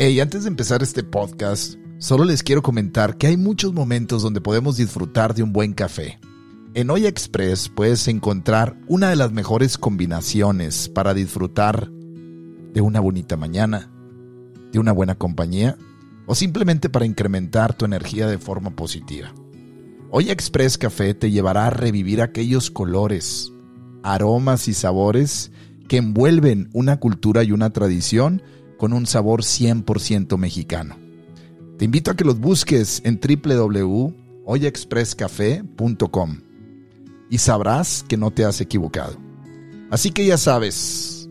Hey, antes de empezar este podcast, solo les quiero comentar que hay muchos momentos donde podemos disfrutar de un buen café. En Olla Express puedes encontrar una de las mejores combinaciones para disfrutar de una bonita mañana, de una buena compañía o simplemente para incrementar tu energía de forma positiva. Olla Express Café te llevará a revivir aquellos colores, aromas y sabores que envuelven una cultura y una tradición con un sabor 100% mexicano. Te invito a que los busques en www.oyaexpresscafé.com y sabrás que no te has equivocado. Así que ya sabes,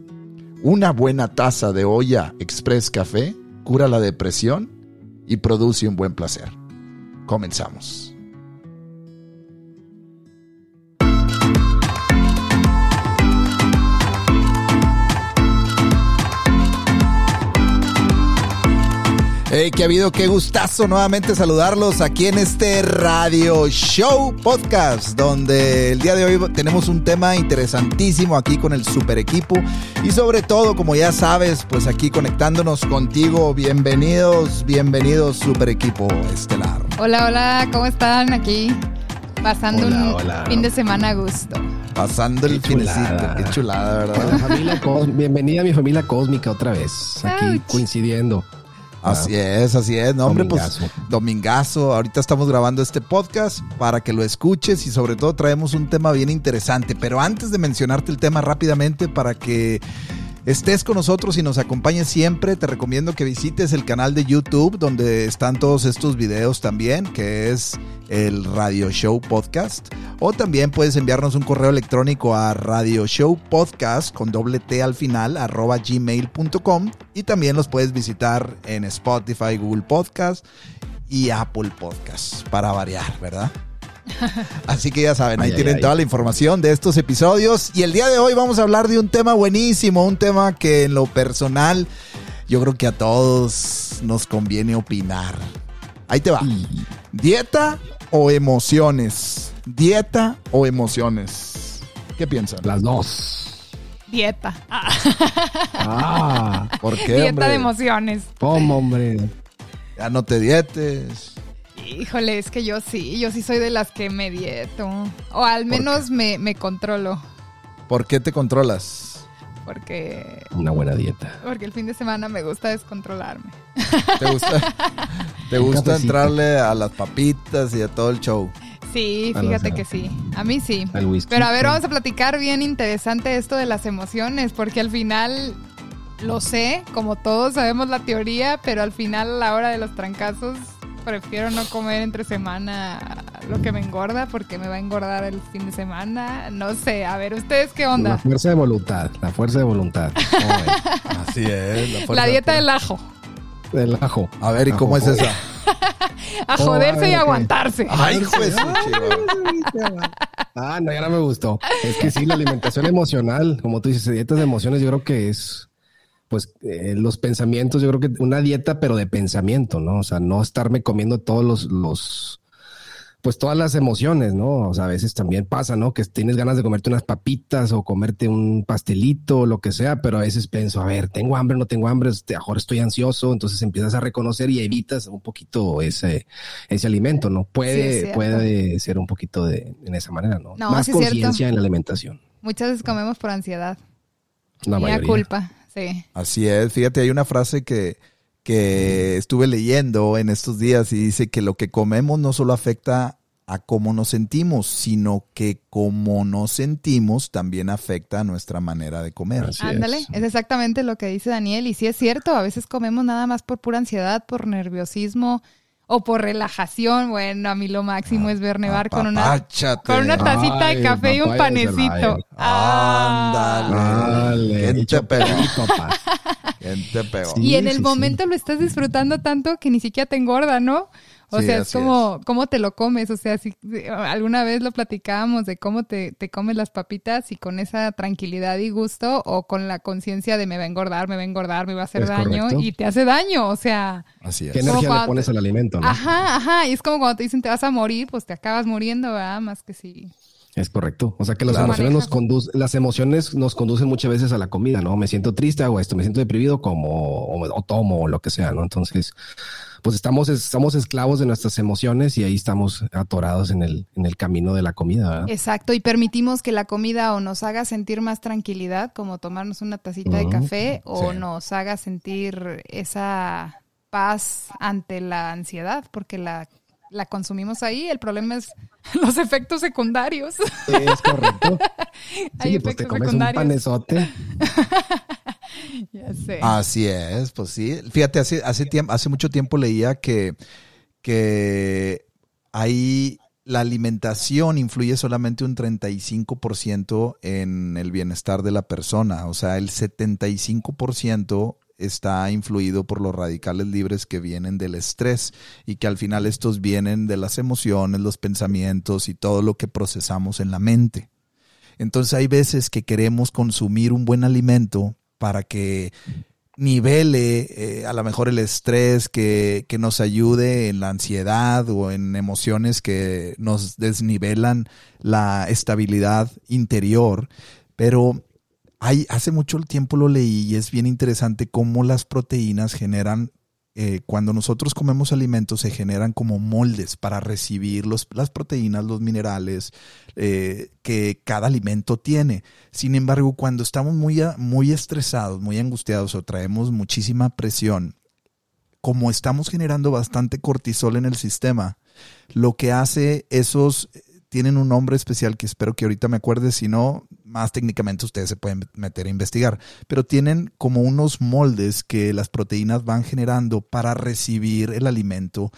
una buena taza de olla Express Café cura la depresión y produce un buen placer. Comenzamos. Hey, que ha habido, qué gustazo nuevamente saludarlos aquí en este Radio Show Podcast, donde el día de hoy tenemos un tema interesantísimo aquí con el super equipo y sobre todo, como ya sabes, pues aquí conectándonos contigo. Bienvenidos, bienvenidos super equipo estelar. Hola, hola, ¿cómo están aquí? Pasando Hola, un hola. fin de semana a gusto. Pasando el Qué finecito, chulada. qué chulada, ¿verdad? Familia Bienvenida a mi familia cósmica otra vez. Aquí Ouch. coincidiendo. Así es, así es. No, hombre, pues Domingazo. domingazo. Ahorita estamos grabando este podcast para que lo escuches y sobre todo traemos un tema bien interesante. Pero antes de mencionarte el tema rápidamente para que estés con nosotros y nos acompañes siempre, te recomiendo que visites el canal de YouTube donde están todos estos videos también, que es el Radio Show Podcast. O también puedes enviarnos un correo electrónico a radioshowpodcast con doble T al final, arroba gmail.com. Y también los puedes visitar en Spotify, Google Podcast y Apple Podcast, para variar, ¿verdad? Así que ya saben, ahí Ay, tienen ay. toda la información de estos episodios. Y el día de hoy vamos a hablar de un tema buenísimo, un tema que en lo personal yo creo que a todos nos conviene opinar. Ahí te va. ¿Dieta o emociones? ¿Dieta o emociones? ¿Qué piensan? Las dos. Dieta. Ah, Ah, ¿Por qué, dieta hombre? de emociones. ¿cómo, hombre? Ya no te dietes. Híjole, es que yo sí, yo sí soy de las que me dieto. O al menos me, me controlo. ¿Por qué te controlas? Porque, Una buena dieta. porque el fin de semana me gusta descontrolarme. ¿Te gusta, te gusta entrarle a las papitas y a todo el show? Sí, fíjate que sí. A mí sí. Al whisky. Pero a ver, vamos a platicar bien interesante esto de las emociones, porque al final lo sé, como todos sabemos la teoría, pero al final a la hora de los trancazos prefiero no comer entre semana lo que me engorda porque me va a engordar el fin de semana. No sé, a ver, ¿ustedes qué La onda? fuerza de voluntad. La fuerza de voluntad. Así es. La dieta del ajo. Del ajo. A ver, ¿y cómo es esa? A Oh, joderse ay, y aguantarse. Ay, chiva. Ah, no, ya no me gustó. Es que sí, la alimentación emocional, como tú dices, dietas de emociones, yo creo que es, pues, eh, los pensamientos, yo creo que una dieta, pero de pensamiento, ¿no? O sea, no estarme comiendo todos los, los, pues todas las emociones, ¿no? O sea, a veces también pasa, ¿no? Que tienes ganas de comerte unas papitas o comerte un pastelito o lo que sea, pero a veces pienso, a ver, tengo hambre, no tengo hambre, este, ahora estoy ansioso, entonces empiezas a reconocer y evitas un poquito ese, ese alimento, ¿no? Puede, puede ser un poquito de, en esa manera, ¿no? No, Más sí conciencia en la alimentación. Muchas veces comemos por ansiedad. La mayoría. culpa, sí. Así es. Fíjate, hay una frase que, que estuve leyendo en estos días y dice que lo que comemos no solo afecta a cómo nos sentimos, sino que como nos sentimos también afecta a nuestra manera de comer. Así Ándale, es. es. exactamente lo que dice Daniel. Y sí es cierto, a veces comemos nada más por pura ansiedad, por nerviosismo o por relajación. Bueno, a mí lo máximo es ver nevar con una, con una tacita Ay, de café y un panecito. Ah. Ándale. ¿Quién te pegó? pedito, pa. ¿Quién te pegó? Sí. Y en el sí, momento lo estás disfrutando tanto que ni siquiera te engorda, ¿no? O Sí, sea, es como, cómo te lo comes. O sea, si si alguna vez lo platicábamos de cómo te, te comes las papitas y con esa tranquilidad y gusto o con la conciencia de me va a engordar, me va a engordar, me va a hacer Es daño correcto. y te hace daño. O sea, Así es. ¿Qué energía cuando- le pones al alimento, no? ajá, ajá. Y es como cuando te dicen te vas a morir, pues te acabas muriendo, ¿verdad? Más que si Es correcto. O sea que las emociones nos conducen, las emociones nos conducen muchas veces a la comida, ¿no? Me siento triste, hago esto, me siento deprimido, como, o, tomo, o lo que sea, ¿no? Entonces, pues estamos, estamos esclavos de nuestras emociones y ahí estamos atorados en el, en el camino de la comida, ¿verdad? Exacto. Y permitimos que la comida o nos haga sentir más tranquilidad, como tomarnos una tacita de café, o nos haga sentir esa paz ante la ansiedad, porque la la consumimos ahí. El problema es los efectos secundarios. es correcto. sí, pues te comes un panesote. ya sé. Así es, pues sí. Fíjate, hace, hace, tiempo, hace mucho tiempo leía que, que ahí la alimentación influye solamente un 35% en el bienestar de la persona. O sea, el 75% está influido por los radicales libres que vienen del estrés y que al final estos vienen de las emociones, los pensamientos y todo lo que procesamos en la mente. Entonces hay veces que queremos consumir un buen alimento para que nivele eh, a lo mejor el estrés, que, que, nos ayude en la ansiedad o en emociones que nos desnivelan la estabilidad interior. Pero hace mucho tiempo lo leí y es bien interesante cómo las proteínas generan, eh, cuando nosotros comemos alimentos, se generan como moldes para recibir los, las proteínas, los minerales eh, que cada alimento tiene. Sin embargo, cuando estamos muy, muy estresados, muy angustiados o traemos muchísima presión, como estamos generando bastante cortisol en el sistema, lo que hace esos tienen un nombre especial que espero que ahorita me acuerde, si no, más técnicamente ustedes se pueden meter a investigar, pero tienen como unos moldes que las proteínas van generando para recibir el alimento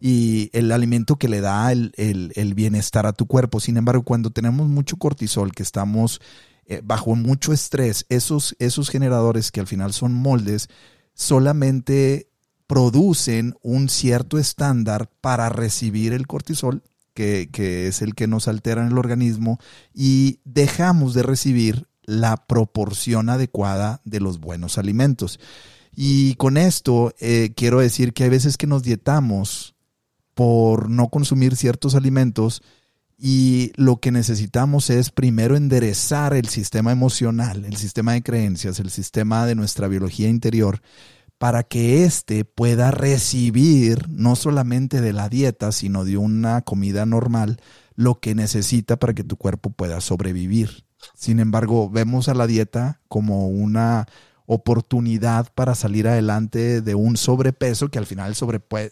y el alimento que le da el, bienestar a tu cuerpo. Sin embargo, cuando tenemos mucho cortisol, que estamos eh, bajo mucho estrés, esos, esos generadores que al final son moldes, solamente producen un cierto estándar para recibir el cortisol que, es el que nos altera en el organismo, y dejamos de recibir la proporción adecuada de los buenos alimentos. Y con esto eh, quiero decir que hay veces que nos dietamos por no consumir ciertos alimentos y lo que necesitamos es primero enderezar el sistema emocional, el sistema de creencias, el sistema de nuestra biología interior para que éste pueda recibir no solamente de la dieta, sino de una comida normal, lo que necesita para que tu cuerpo pueda sobrevivir. Sin embargo, vemos a la dieta como una oportunidad para salir adelante de un sobrepeso, que al final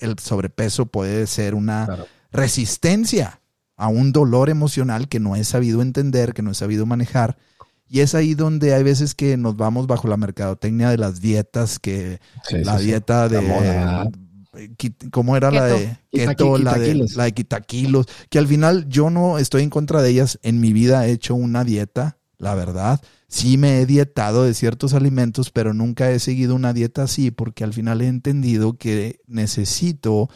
el, sobrepeso puede ser una resistencia a un dolor emocional que no he sabido entender, que no he sabido manejar y es ahí donde hay veces que nos vamos bajo la mercadotecnia de las dietas, que la dieta de... ¿Cómo era la de keto, la de, la de quitaquilos? Que al final yo no estoy en contra de ellas. En mi vida he hecho una dieta, la verdad. Sí me he dietado de ciertos alimentos, pero nunca he seguido una dieta así porque al final he entendido que necesito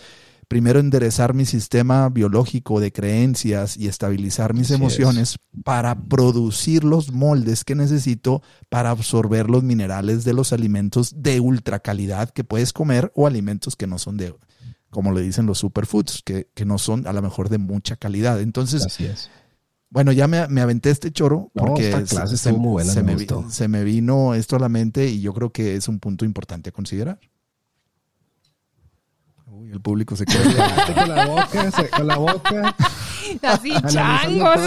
primero enderezar mi sistema biológico de creencias y estabilizar mis emociones para producir los moldes que necesito para absorber los minerales de los alimentos de ultra calidad que puedes comer o alimentos que no son de, como le dicen los superfoods, que, que no son a lo mejor de mucha calidad. Entonces, Bueno, ya me, aventé este choro porque se, me, se me vino esto a la mente y yo creo que es un punto importante a considerar el público se queda con la boca, con la boca. Así, changos.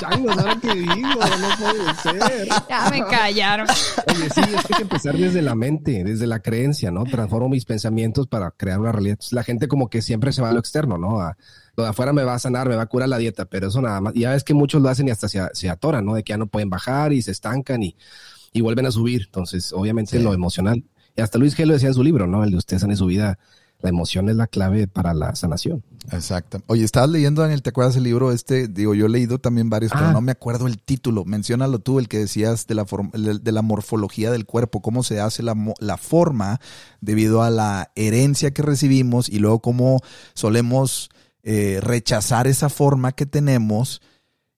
changos, ahora que digo, no puede ser. Ya me callaron. Oye, sí, es que hay que empezar desde la mente, desde la creencia, ¿no? Transformo mis pensamientos para crear una realidad. la gente como que siempre se va a lo externo, ¿no? A, lo de afuera me va a sanar, me va a curar la dieta, pero eso nada más. Y ya ves que muchos lo hacen y hasta se, se atoran, ¿no? De que ya no pueden bajar y se estancan y, y vuelven a subir. Entonces, obviamente lo emocional. Y hasta Luis G lo decía en su libro, ¿no? El de usted sane su vida la emoción es la clave para la sanación. Exacto. Oye, estabas leyendo, Daniel, ¿te acuerdas el libro este? Digo, yo he leído también varios, pero ah. no me acuerdo el título. Menciónalo tú, el que decías de la, de la morfología del cuerpo, cómo se hace la, la forma debido a la herencia que recibimos y luego cómo solemos eh, rechazar esa forma que tenemos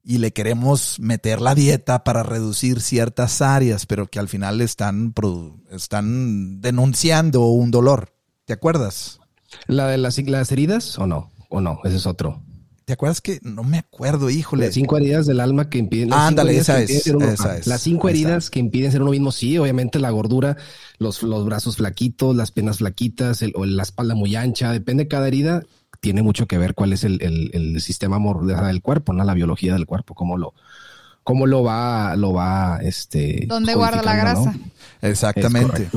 y le queremos meter la dieta para reducir ciertas áreas, pero que al final están, están denunciando un dolor. ¿Te acuerdas? ¿La de las, las heridas o no? ¿O no? Ese es otro. ¿Te acuerdas que no me acuerdo, híjole? Las cinco heridas del alma que impiden. Ah, ándale, esa es, esa es. Las cinco heridas que impiden ser uno mismo, sí, obviamente la gordura, los, los brazos flaquitos, las piernas flaquitas, el, o la espalda muy ancha, depende de cada herida, tiene mucho que ver cuál es el, el, el sistema del cuerpo, ¿no? La biología del cuerpo, cómo lo, cómo lo va, lo va, este. ¿Dónde guarda la grasa? Exactamente.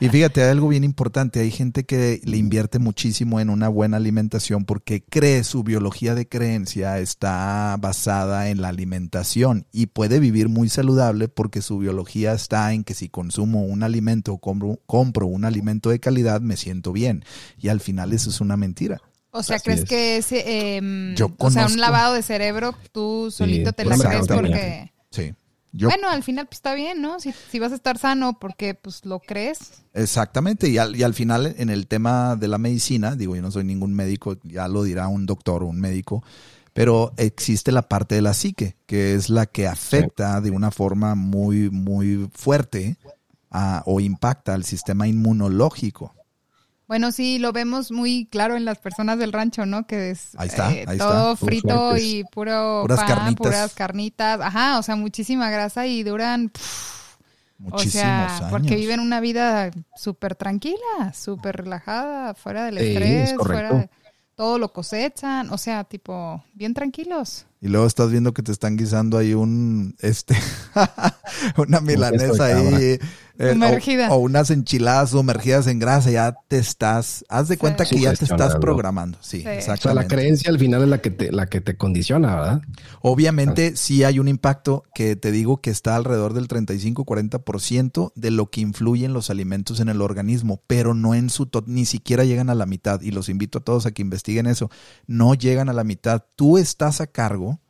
Y fíjate, hay algo bien importante. Hay gente que le invierte muchísimo en una buena alimentación porque cree su biología de creencia está basada en la alimentación y puede vivir muy saludable porque su biología está en que si consumo un alimento o compro, compro un alimento de calidad, me siento bien. Y al final eso es una mentira. O sea, ¿crees que ese, eh, o sea, un lavado de cerebro, tú solito te la crees porque... Sí. Bueno, al final pues está bien, ¿no? Si, si, vas a estar sano, porque pues lo crees. Exactamente, y al, y al final en el tema de la medicina, digo, yo no soy ningún médico, ya lo dirá un doctor o un médico, pero existe la parte de la psique, que es la que afecta de una forma muy, muy fuerte a, o impacta al sistema inmunológico. Bueno, sí, lo vemos muy claro en las personas del rancho, ¿no? Que es eh, todo frito y puro puras pan, carnitas. puras carnitas. Ajá, o sea, muchísima grasa y duran... Muchísimos o sea, porque viven una vida súper tranquila, súper relajada, fuera del estrés, fuera de todo lo cosechan, o sea, tipo, bien tranquilos. Y luego estás viendo que te están guisando ahí un, este, una milanesa ahí. Eh, o, unas enchiladas sumergidas en grasa, ya te estás, haz de cuenta que ya te estás programando. Sí, exactamente. O sea, la creencia al final es la que te, la que te condiciona, ¿verdad? Obviamente sí hay un impacto que te digo que está alrededor del 35-40% de lo que influyen los alimentos en el organismo, pero no en su, ni siquiera llegan a la mitad. Y los invito a todos a que investiguen eso. No llegan a la mitad. Tú estás a cargo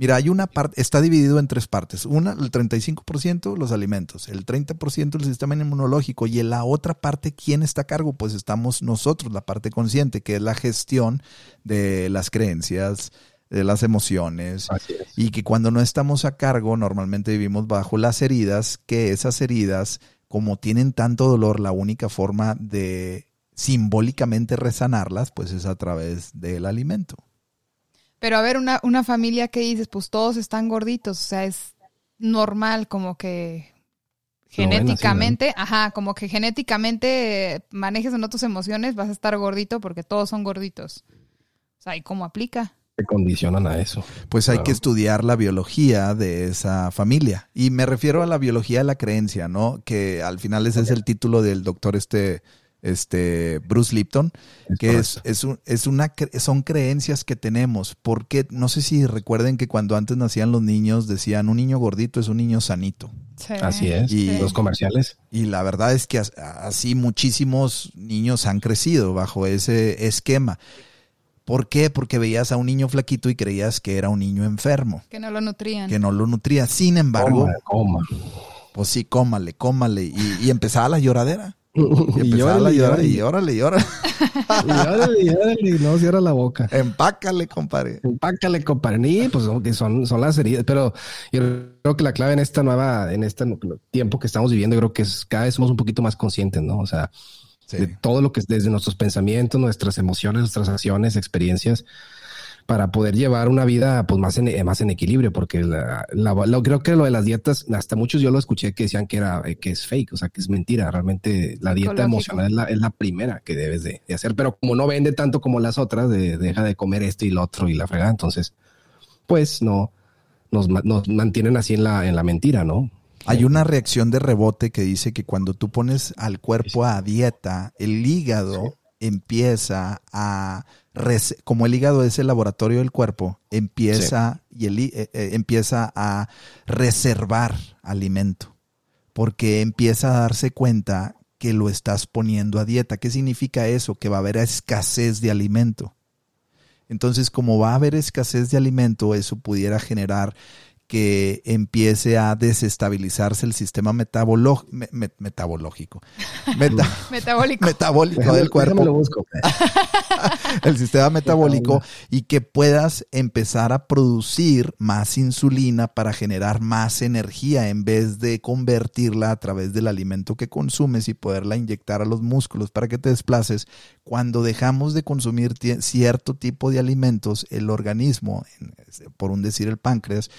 Mira, hay una parte, está dividido en tres partes. Una, el 35% los alimentos, el 30% el sistema inmunológico y en la otra parte, ¿quién está a cargo? Pues estamos nosotros, la parte consciente, que es la gestión de las creencias, de las emociones y que cuando no estamos a cargo normalmente vivimos bajo las heridas, que esas heridas, como tienen tanto dolor, la única forma de simbólicamente resanarlas, pues es a través del alimento. Pero a ver, una, una familia que dices, pues todos están gorditos, o sea, es normal como que genéticamente, ajá, como que genéticamente manejes en otras emociones, vas a estar gordito porque todos son gorditos. O sea, ¿y cómo aplica? Se condicionan a eso. Pues hay que estudiar la biología de esa familia. Y me refiero a la biología de la creencia, ¿no? Que al final ese es el título del doctor este este Bruce Lipton, que es, es, es, una son creencias que tenemos, porque no sé si recuerden que cuando antes nacían los niños decían un niño gordito es un niño sanito. Así es, y los comerciales. Y la verdad es que así muchísimos niños han crecido bajo ese esquema. ¿Por qué? Porque veías a un niño flaquito y creías que era un niño enfermo. Que no lo nutrían. Que no lo nutría. Sin embargo, coma, pues sí, cómale, cómale. Y, y empezaba la lloradera. Y, y órale, y órale, y órale, y órale. Y órale, y no cierra la boca. Empácale, compadre. Empácale, compadre. Y pues son, son las heridas, pero yo creo que la clave en esta nueva, en este tiempo que estamos viviendo, creo que es cada vez somos un poquito más conscientes, ¿no? O sea, de todo lo que es desde nuestros pensamientos, nuestras emociones, nuestras acciones, experiencias, para poder llevar una vida pues más en, más en equilibrio, porque la, lo, creo que lo de las dietas, hasta muchos yo lo escuché que decían que era eh, que es fake, o sea, que es mentira. Realmente la dieta emocional es la, es la, primera que debes de, hacer, pero como no vende tanto como las otras, de, deja de comer esto y lo otro y la fregada, entonces, pues no, nos, nos mantienen así en la, en la mentira, ¿no? Hay una reacción de rebote que dice que cuando tú pones al cuerpo a dieta, el hígado empieza a como el hígado es el laboratorio del cuerpo, empieza, y el, eh, eh, empieza a reservar alimento, porque empieza a darse cuenta que lo estás poniendo a dieta. ¿Qué significa eso? Que va a haber escasez de alimento. Entonces, como va a haber escasez de alimento, eso pudiera generar que empiece a desestabilizarse el sistema metabolo- me- me- metabológico. Meta- Metabólico. metabólico del cuerpo lo busco. el sistema metabólico y que puedas empezar a producir más insulina para generar más energía en vez de convertirla a través del alimento que consumes y poderla inyectar a los músculos para que te desplaces. Cuando dejamos de consumir cierto tipo de alimentos, el organismo, por un decir el páncreas,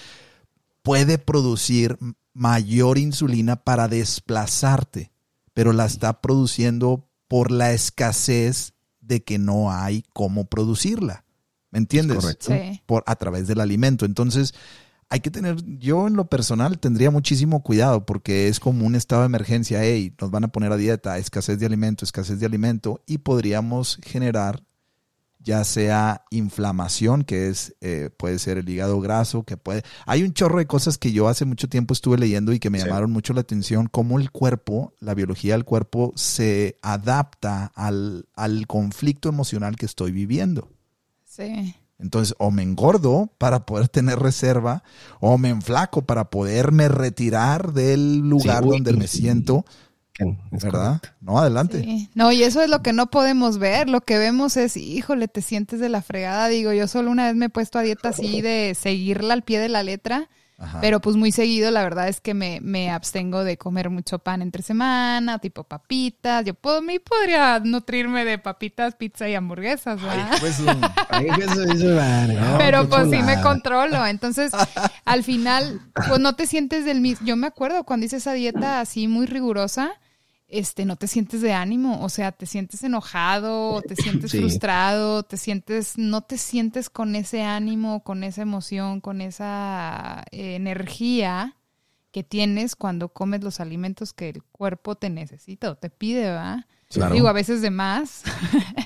puede producir mayor insulina para desplazarte, pero la está produciendo por la escasez de que no hay cómo producirla. ¿Me entiendes? correcto. Sí. Por, a través del alimento. Entonces, hay que tener, yo en lo personal tendría muchísimo cuidado porque es como un estado de emergencia. Hey, nos van a poner a dieta, escasez de alimento, escasez de alimento, y podríamos generar ya sea inflamación, que es eh, puede ser el hígado graso, que puede... Hay un chorro de cosas que yo hace mucho tiempo estuve leyendo y que me Sí. llamaron mucho la atención, cómo el cuerpo, la biología del cuerpo se adapta al, al conflicto emocional que estoy viviendo. Sí. Entonces, o me engordo para poder tener reserva, o me enflaco para poderme retirar del lugar Sí, uy, donde me sí. siento, Es ¿verdad? correcto. No, adelante. Sí. No, y eso es lo que no podemos ver. Lo que vemos es, híjole, te sientes de la fregada. Digo, yo solo una vez me he puesto a dieta así de seguirla al pie de la letra. Ajá. Pero pues muy seguido, la verdad es que me, me abstengo de comer mucho pan entre semana, tipo papitas. Yo puedo, me podría nutrirme de papitas, pizza y hamburguesas, ¿verdad? Pues, um, Ay, Jesús, eso, vale, no, Pero pues sí me controlo. Entonces, al final, pues no te sientes del mismo. Yo me acuerdo cuando hice esa dieta así muy rigurosa, este, no te sientes de ánimo. O sea, te sientes enojado, te sientes Sí. frustrado, te sientes, no te sientes con ese ánimo, con esa emoción, con esa eh, energía que tienes cuando comes los alimentos que el cuerpo te necesita o te pide, ¿verdad? Claro. Digo, a veces de más.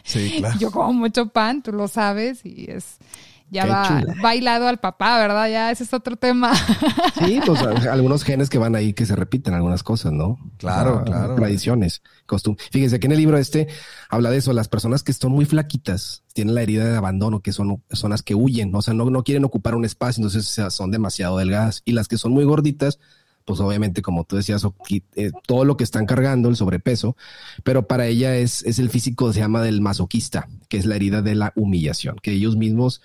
sí, claro. Yo como mucho pan, tú lo sabes, y es ya Qué va chula. bailado al papá, ¿verdad? Ya ese es otro tema. Sí, pues algunos genes que van ahí que se repiten algunas cosas, ¿no? Claro, Ah, claro. Tradiciones, costumbres. Fíjense que en el libro este habla de eso, las personas que son muy flaquitas tienen la herida de abandono, que son personas que huyen, o sea, no, no quieren ocupar un espacio, entonces o sea, son demasiado delgadas. Y las que son muy gorditas, pues obviamente, como tú decías, eh, todo lo que están cargando, el sobrepeso, pero para ella es, es el físico, se llama del masoquista, que es la herida de la humillación, que ellos mismos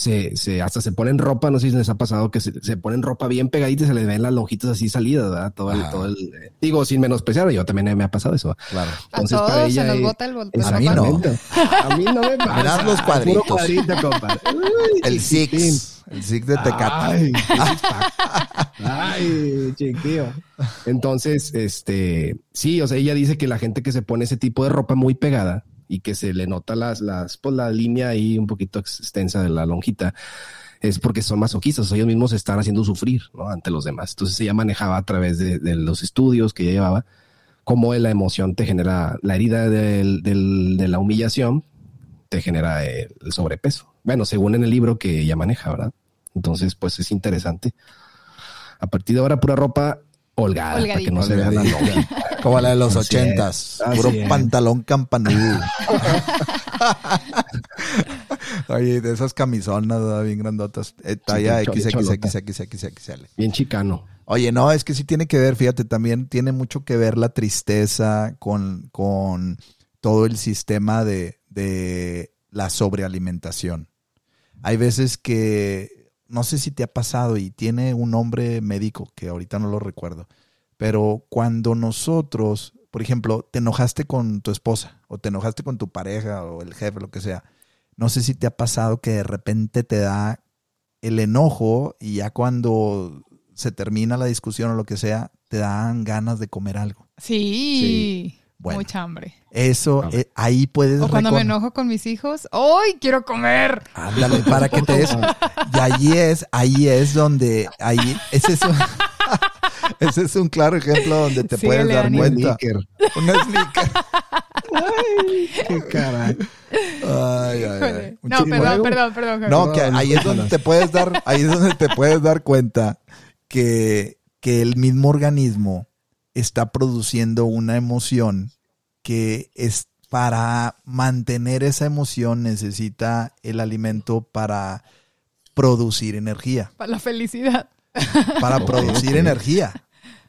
se, se hasta se ponen ropa, no sé si les ha pasado que se, se ponen ropa bien pegadita y se les ven las lonjitas así salidas, ¿verdad? Todo el, todo el, eh, digo, sin menospreciar, yo también me ha pasado eso. Claro. A todos se nos bota el A mí no. A mí no me pasa. Los cuadritos. cuadrito, compa. Uy, El. Six. El Six de Tecate. Ay. Ay, chiquillo. Entonces, este, sí, o sea, ella dice que la gente que se pone ese tipo de ropa muy pegada y que se le nota las, las, pues la línea ahí un poquito extensa de la lonjita, es porque son masoquistas, ellos mismos se están haciendo sufrir, ¿no? Ante los demás. Entonces ella manejaba a través de, de los estudios que ella llevaba, cómo la emoción te genera, la herida del, del- de la humillación te genera el, el sobrepeso. Bueno, según en el libro que ella maneja, ¿verdad? Entonces, pues es interesante. A partir de ahora, pura ropa holgada, para que no se vea la Holgadita. Como la de los Así ochentas. Puro es. pantalón campanudo. Oye, de esas camisonas ¿verdad? bien grandotas. eh, talla Sí. Bien chicano. Oye, no, es que sí tiene que ver, fíjate, también tiene mucho que ver la tristeza con, con todo el sistema de, de la sobrealimentación. Hay veces que, no sé si te ha pasado y tiene un nombre médico que ahorita no lo recuerdo, pero cuando nosotros, por ejemplo, te enojaste con tu esposa o te enojaste con tu pareja o el jefe, lo que sea, no sé si te ha pasado que de repente te da el enojo y ya cuando se termina la discusión o lo que sea, te dan ganas de comer algo. Sí. Bueno. Mucha hambre. Eso, eh, ahí puedes... O cuando me enojo con mis hijos, ¡ay, quiero comer! Ándale, para que te des. Y ahí es, ahí es donde, ahí, es un, ese es un claro ejemplo donde te puedes dar cuenta. Sneaker. Un sneaker. Qué caray. Ay, ay, ay. No, chico- perdón, perdón, perdón. No, que ahí es donde te puedes dar, ahí es donde te puedes dar cuenta que, que el mismo organismo está produciendo una emoción que es para mantener esa emoción necesita el alimento para producir energía. Para la felicidad. Para producir energía,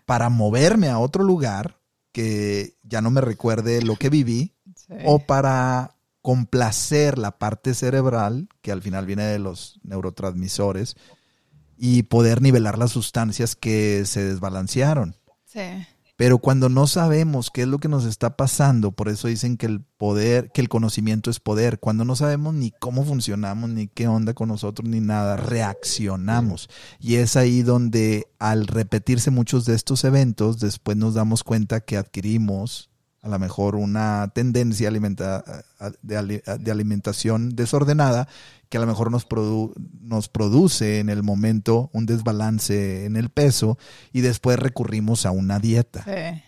para moverme a otro lugar que ya no me recuerde lo que viví Sí. o para complacer la parte cerebral, que al final viene de los neurotransmisores, y poder nivelar las sustancias que se desbalancearon. Sí. Pero cuando no sabemos qué es lo que nos está pasando, por eso dicen que el poder, que el conocimiento es poder. Cuando no sabemos ni cómo funcionamos, ni qué onda con nosotros, ni nada, reaccionamos. Y es ahí donde al repetirse muchos de estos eventos, después nos damos cuenta que adquirimos a lo mejor una tendencia alimenta- de, ali- de alimentación desordenada que a lo mejor nos, produ- nos produce en el momento un desbalance en el peso y después recurrimos a una dieta. Sí.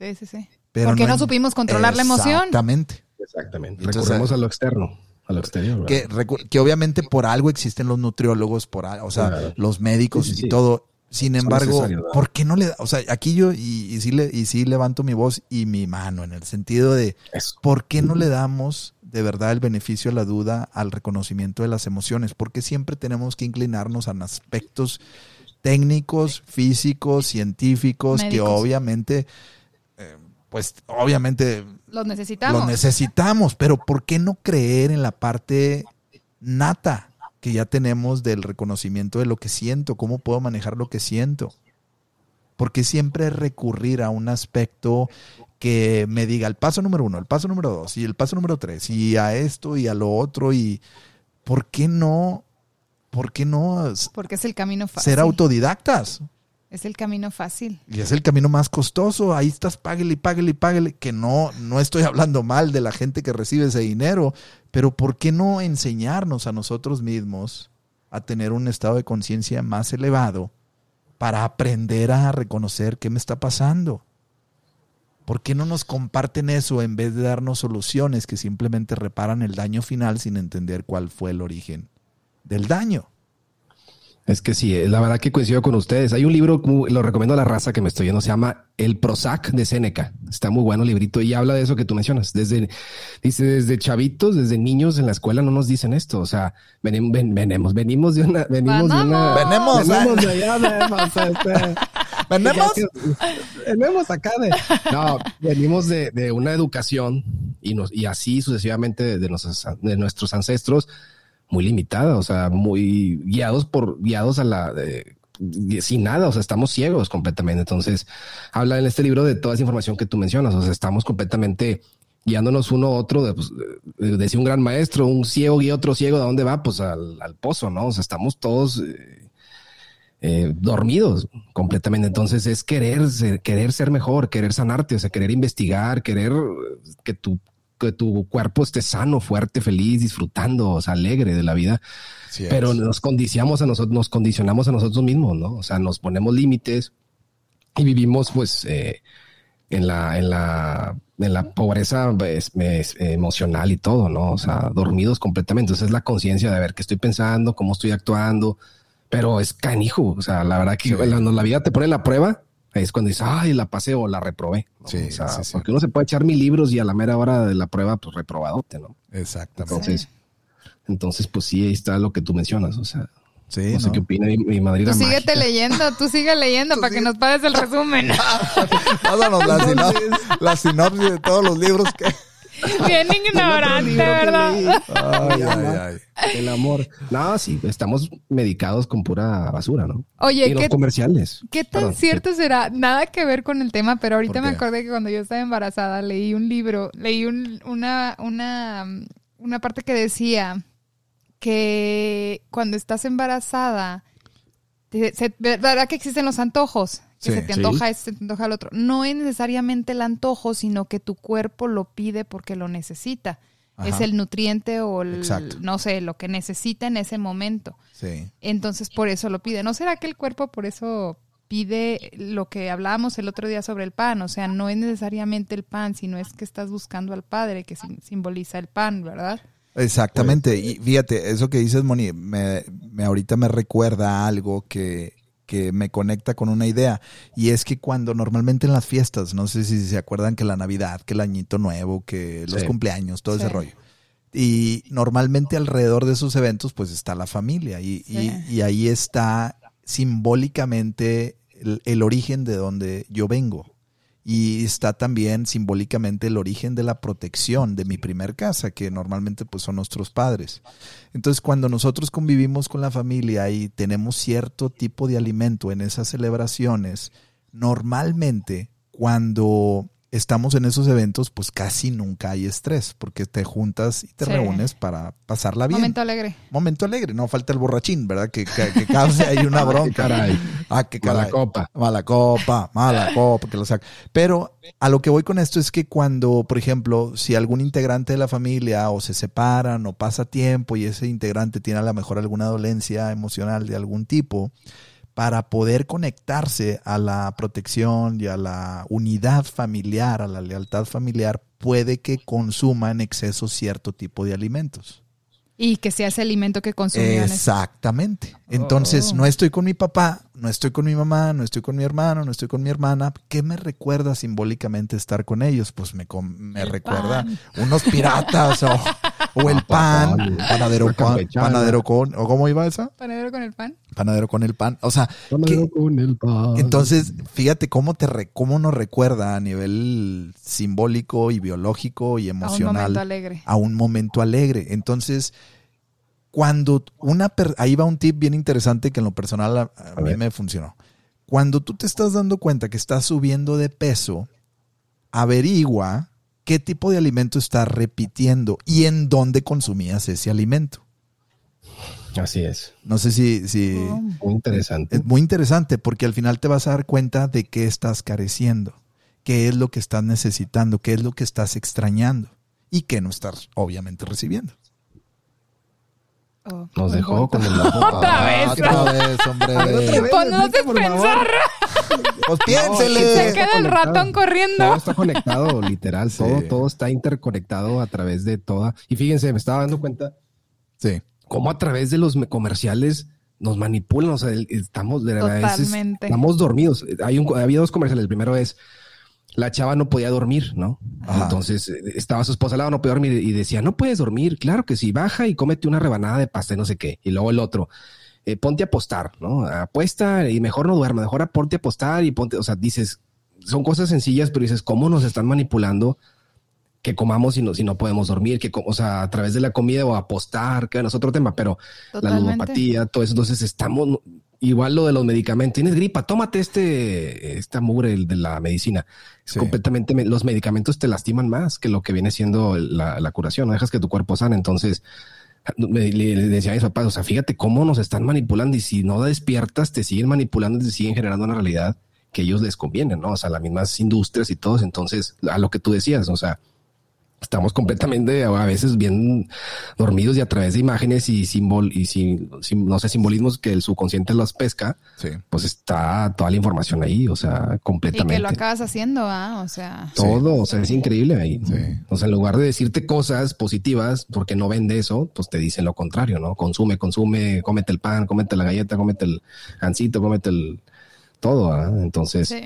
Sí, sí, sí. Pero Porque no, supimos controlar la emoción. Exactamente. Exactamente. Entonces, Recurremos a lo externo, a lo exterior. Que, que obviamente por algo existen los nutriólogos, por o sea, Claro. los médicos Sí, sí, y todo. Sin Son embargo. ¿por qué no le da? O sea, aquí yo y, y sí le, y sí levanto mi voz y mi mano en el sentido de Eso. ¿por qué no le damos de verdad el beneficio a la duda al reconocimiento de las emociones? Porque siempre tenemos que inclinarnos a aspectos técnicos, físicos, científicos, que obviamente, eh, pues obviamente Los necesitamos. lo necesitamos, pero ¿por qué no creer en la parte nata que ya tenemos del reconocimiento de lo que siento? ¿Cómo puedo manejar lo que siento? Porque siempre recurrir a un aspecto que me diga el paso número uno, el paso número dos y el paso número tres y a esto y a lo otro y ¿por qué no? ¿Por qué no Porque es el camino fácil. ser autodidactas? Es el camino fácil. Y es el camino más costoso. Ahí estás, páguele y páguele y páguele. Que no, no estoy hablando mal de la gente que recibe ese dinero, pero ¿por qué no enseñarnos a nosotros mismos a tener un estado de conciencia más elevado para aprender a reconocer qué me está pasando? ¿Por qué no nos comparten eso en vez de darnos soluciones que simplemente reparan el daño final sin entender cuál fue el origen del daño? Es que sí, la verdad que coincido con ustedes. Hay un libro, lo recomiendo a la raza que me estoy viendo, se llama El Prozac de Séneca. Está muy bueno el librito y habla de eso que tú mencionas. Desde, dice, desde chavitos, desde niños en la escuela no nos dicen esto. O sea, venimos, ven- venimos, venimos de una, venimos de una, Venemos. Venemos, venimos de allá, venimos, venimos acá de, no, venimos de, de una educación y nos, y así sucesivamente de, de nuestros, de nuestros ancestros muy limitada, o sea, muy guiados por, guiados a la, de- sin nada, o sea, estamos ciegos completamente. Entonces, habla en este libro de toda esa información que tú mencionas, o sea, estamos completamente guiándonos uno a otro, de, pues, de- decía un gran maestro, un ciego guía otro ciego, ¿a dónde va? Pues al, al pozo, ¿no? O sea, estamos todos eh, eh, dormidos completamente. Entonces es querer ser, querer ser mejor, querer sanarte, o sea, querer investigar, querer eh, que tu, que tu cuerpo esté sano, fuerte, feliz, disfrutando, o sea, alegre de la vida. Sí es. Pero nos condicionamos a nosotros, nos condicionamos a nosotros mismos, ¿no? O sea, nos ponemos límites y vivimos, pues, eh, en la, en la, en la pobreza pues, es- emocional y todo, ¿no? O sea, dormidos completamente. Entonces es la conciencia de ver qué estoy pensando, cómo estoy actuando, pero es canijo. O sea, la verdad que Sí. cuando la vida te pone la prueba, es cuando dices, ay, la pasé o la reprobé. ¿no? Sí, o sea, sí, sí. porque uno se puede echar mil libros y a la mera hora de la prueba, pues reprobadote, ¿no? Exactamente. Entonces, entonces, pues sí, ahí está lo que tú mencionas. O sea, Sí, no sé qué opina mi, mi madrina Tú síguete mágica. leyendo, tú sigue leyendo para que nos pases el resumen. Pásanos la, sino- la sinopsis de todos los libros que. Bien ignorante, ¿verdad? Ay, Ay, ay. El amor. No, sí, estamos medicados con pura basura, ¿no? Oye, y los ¿qué, comerciales. ¿Qué tan Perdón, cierto será? Nada que ver con el tema, pero ahorita ¿Por me acordé que cuando yo estaba embarazada leí un libro, leí un- una, una, una parte que decía que cuando estás embarazada, ¿verdad que existen los antojos? Que Sí, se te sí. antoja esto, se te antoja el otro. No es necesariamente el antojo, sino que tu cuerpo lo pide porque lo necesita. Es el nutriente o el, Exacto. no sé, lo que necesita en ese momento. Sí. Entonces por eso lo pide. ¿No será que el cuerpo por eso pide lo que hablábamos el otro día sobre el pan? O sea, no es necesariamente el pan, sino es que estás buscando al Padre, que sim- simboliza el pan, ¿verdad? Exactamente. Y fíjate, eso que dices, Moni, me, me ahorita me recuerda a algo que, que me conecta con una idea. Y es que cuando normalmente en las fiestas, no sé si se acuerdan que la Navidad, que el añito nuevo, que los Sí. cumpleaños, todo ese rollo. Y normalmente alrededor de esos eventos, pues está la familia. Y, Sí. y, y ahí está simbólicamente el, el origen de donde yo vengo. Y está también simbólicamente el origen de la protección de mi primer casa, que normalmente pues son nuestros padres. Entonces, cuando nosotros convivimos con la familia y tenemos cierto tipo de alimento en esas celebraciones, normalmente cuando estamos en esos eventos, pues casi nunca hay estrés, porque te juntas y te Sí. reúnes para pasarla bien. Momento alegre. Momento alegre, no falta el borrachín, ¿verdad? Que, que, que cause ahí una bronca. caray. Ah, qué Mala caray. copa. Mala copa, mala copa, que lo saca. Pero a lo que voy con esto es que cuando, por ejemplo, si algún integrante de la familia o se separan o pasa tiempo y ese integrante tiene a lo mejor alguna dolencia emocional de algún tipo, para poder conectarse a la protección y a la unidad familiar, a la lealtad familiar, puede que consuma en exceso cierto tipo de alimentos. Y que sea ese alimento que ese- Exactamente. Entonces, Oh. no estoy con mi papá, no estoy con mi mamá, no estoy con mi hermano, no estoy con mi hermana. ¿Qué me recuerda simbólicamente estar con ellos? Pues me, me El recuerda pan. unos piratas o, o el pan, Pan, panadero campechana. panadero con, ¿o cómo iba esa? Panadero con el pan. Panadero con el pan. O sea, Panadero ¿qué- con el pan. entonces, fíjate cómo te re- cómo nos recuerda a nivel simbólico y biológico y A un emocional momento alegre. a un momento alegre. Entonces, cuando una per- ahí va un tip bien interesante que en lo personal a, a A mí ver. me funcionó. Cuando tú te estás dando cuenta que estás subiendo de peso, averigua qué tipo de alimento estás repitiendo y en dónde consumías ese alimento. Así es. No sé si, si Oh. Muy interesante. es muy interesante porque al final te vas a dar cuenta de qué estás careciendo, qué es lo que estás necesitando, qué es lo que estás extrañando y qué no estás obviamente recibiendo. Oh, Nos dejó con el ojo. Otra vez. Otra vez, hombre. Pues no haces pensar. Pues Se piénsele. queda el conectado. ratón corriendo. Todo está conectado, literal. Sí. Todo, todo está interconectado a través de toda. Y fíjense, me estaba dando cuenta Sí. cómo a través de los me- comerciales nos manipulan. O sea, estamos de veces Totalmente. estamos dormidos. Hay un, había dos comerciales. El primero es la chava no podía dormir, ¿no? Ajá. Entonces eh, estaba su esposa al lado, no podía dormir y decía, no puedes dormir. Claro que sí, baja y cómete una rebanada de pasta y no sé qué. Y luego el otro, eh, ponte a apostar, ¿no? Apuesta y mejor no duerma, mejor ponte a apostar y ponte, o sea, dices, son cosas sencillas, pero dices, ¿cómo nos están manipulando? que comamos y no, si no podemos dormir, que, o sea, a través de la comida o apostar, que bueno, es otro tema, pero la ludopatía, todo eso. Entonces estamos igual lo de los medicamentos. Tienes gripa, tómate este, esta mugre de la medicina. Es Sí. completamente, me- los medicamentos te lastiman más que lo que viene siendo la, la curación. No dejas que tu cuerpo sane. Entonces, me- le, le decía a mis papás, o sea, fíjate cómo nos están manipulando y si no despiertas, te siguen manipulando y te siguen generando una realidad que ellos les conviene, ¿no? O sea, las mismas industrias y todos. Entonces, a lo que tú decías, o sea, estamos completamente a veces bien dormidos y a través de imágenes y símbol y sin, sin- no sé, simbolismos que el subconsciente los pesca, Sí. pues está toda la información ahí, o sea, Y completamente. que lo acabas haciendo, ¿ah? O sea. Todo, o sea, es increíble ahí. Sí. O sea, en lugar de decirte cosas positivas, porque no vende eso, pues te dicen lo contrario, ¿no? Consume, consume, cómete el pan, cómete la galleta, cómete el gansito, cómete el todo, ¿ah? Entonces, Sí.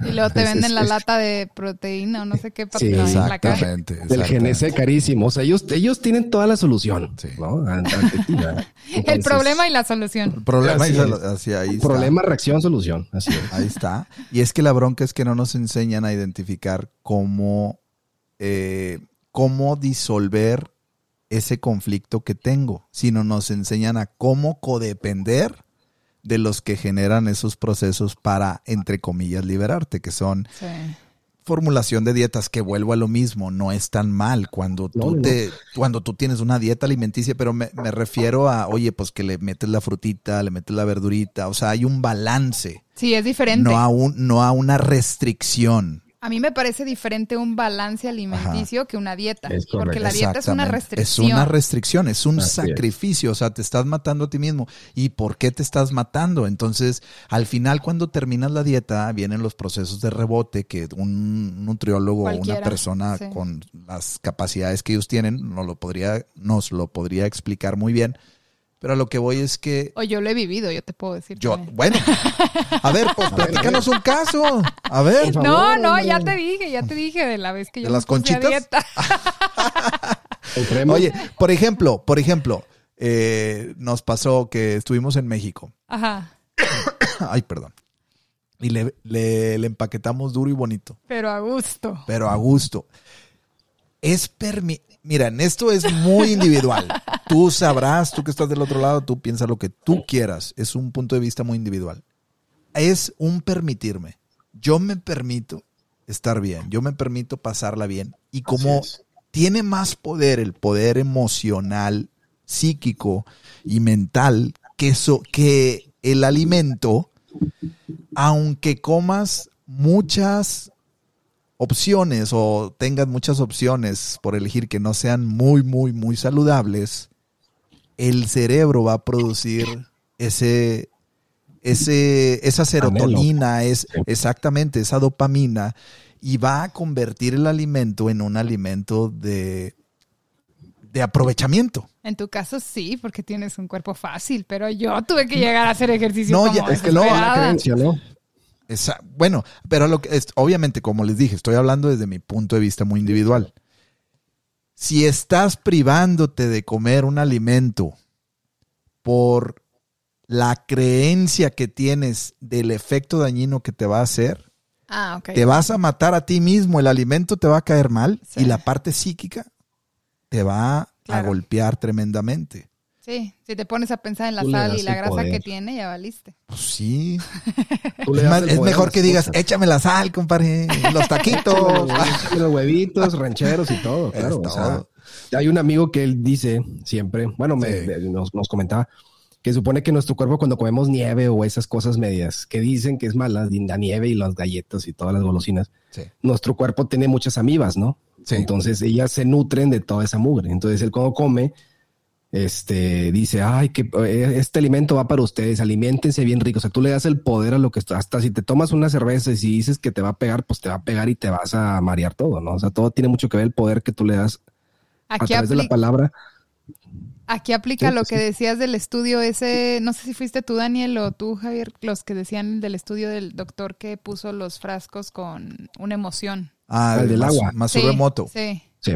Y luego te Es- venden es- la es- lata de proteína o no sé qué para Sí, en la. Exactamente. del exactamente. GNC carísimo. O sea, ellos, ellos tienen toda la solución, Sí. ¿no? Ante- ante ti, ¿verdad? El problema y la solución. El problema Así y es. así ahí está. Problema, reacción, solución. Así es. Ahí está. Y es que la bronca es que no nos enseñan a identificar cómo, eh, cómo disolver ese conflicto que tengo, sino nos enseñan a cómo codepender de los que generan esos procesos para, entre comillas, liberarte, que son Sí. formulación de dietas, que vuelvo a lo mismo, no es tan mal cuando tú No, no. te, cuando tú tienes una dieta alimenticia, pero me, me refiero a, oye, pues que le metes la frutita, le metes la verdurita, o sea, hay un balance, Sí, es diferente. no a un, no a una restricción. A mí me parece diferente un balance alimenticio que una dieta. Es correcto. porque la dieta es una restricción. Es una restricción, es un Así es. sacrificio, o sea, te estás matando a ti mismo. ¿Y por qué te estás matando? Entonces, al final, cuando terminas la dieta, vienen los procesos de rebote que un nutriólogo o una persona sí. con las capacidades que ellos tienen nos lo podría, nos lo podría explicar muy bien. Pero a lo que voy es que O yo lo he vivido, yo te puedo decir. yo, también. bueno, a ver, pues platícanos un caso. A ver. No, no, hombre. ya te dije, ya te dije de la vez que yo ¿De me las conchitas? dieta. Oye, por ejemplo, por ejemplo, eh, nos pasó que estuvimos en México. Ajá. Ay, perdón. Y le, le, le empaquetamos duro y bonito. Pero a gusto. Pero a gusto. Es permi... Miren, esto es muy individual. Tú sabrás, tú que estás del otro lado, tú piensas lo que tú quieras. Es un punto de vista muy individual. Es un permitirme. Yo me permito estar bien. Yo me permito pasarla bien. Y como tiene más poder el poder emocional, psíquico y mental que, eso, que el alimento, aunque comas muchas opciones o tengas muchas opciones por elegir que no sean muy, muy, muy saludables, el cerebro va a producir ese, ese, esa serotonina, es exactamente esa dopamina y va a convertir el alimento en un alimento de, de aprovechamiento. En tu caso sí, porque tienes un cuerpo fácil, pero yo tuve que llegar a hacer ejercicio. No, como ya, es que no, la creencia, ¿no? Esa- bueno, pero lo que es, obviamente, como les dije, estoy hablando desde mi punto de vista muy individual. Si estás privándote de comer un alimento por la creencia que tienes del efecto dañino que te va a hacer, Ah, te vas a matar a ti mismo, el alimento te va a caer mal Sí. y la parte psíquica te va a golpear tremendamente. Sí, si te pones a pensar en la Tú sal y la grasa poder. que tiene, ya valiste. Pues sí. Es, más- mejor que digas, échame la sal, compadre, los taquitos. Los huevitos, rancheros y todo, claro. o sea, hay un amigo que él dice siempre, bueno, me- Sí. me- nos, nos comentaba que supone que nuestro cuerpo cuando comemos nieve o esas cosas medias que dicen que es mala, la nieve y las galletas y todas las golosinas, Sí. nuestro cuerpo tiene muchas amibas, ¿no? Sí. Entonces ellas se nutren de toda esa mugre. Entonces él cuando come, este, dice, ay, que eh, este alimento va para ustedes, alimentense bien rico. O sea, tú le das el poder a lo que está, hasta si te tomas una cerveza y si dices que te va a pegar, pues te va a pegar y te vas a marear todo, ¿no? O sea, todo tiene mucho que ver el poder que tú le das a través de la palabra. aquí aplica Sí, lo que sí. decías del estudio ese, no sé si fuiste tú, Daniel, o tú, Javier, los que decían del estudio del doctor que puso los frascos con una emoción. Ah, El del agua. Más Sí, remoto. Sí. Sí.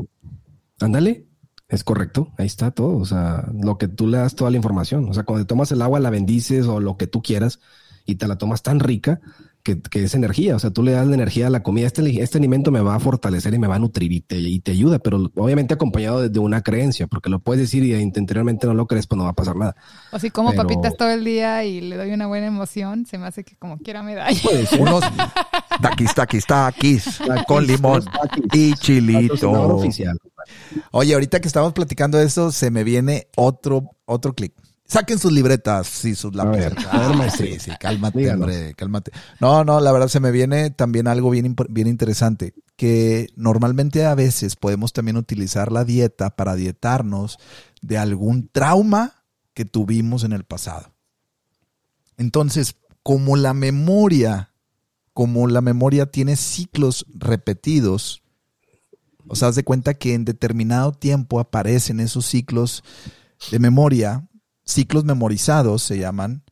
Ándale. Es correcto, ahí está todo. O sea, lo que tú le das toda la información. O sea, cuando tomas el agua, la bendices o lo que tú quieras y te la tomas tan rica que, que es energía. O sea, tú le das la energía a la comida. Este, este alimento me va a fortalecer y me va a nutrir y te, y te ayuda, pero obviamente acompañado de, de una creencia, porque lo puedes decir y interiormente no lo crees, pues no va a pasar nada. O si como Pero- papitas todo el día y le doy una buena emoción, se me hace que como quiera me ser. Unos taquis, taquis, taquis, con limón Taquis. y chilito. oficial. Oye, ahorita que estamos platicando de eso, se me viene otro, otro clic. Saquen sus libretas y sus lápices. Ah, sí, sí, cálmate, hombre, cálmate. No, no, la verdad se me viene también algo bien, bien interesante, que normalmente a veces podemos también utilizar la dieta para dietarnos de algún trauma que tuvimos en el pasado. Entonces, como la memoria, como la memoria tiene ciclos repetidos, o sea, haz de cuenta que en determinado tiempo aparecen esos ciclos de memoria, ciclos memorizados se llaman,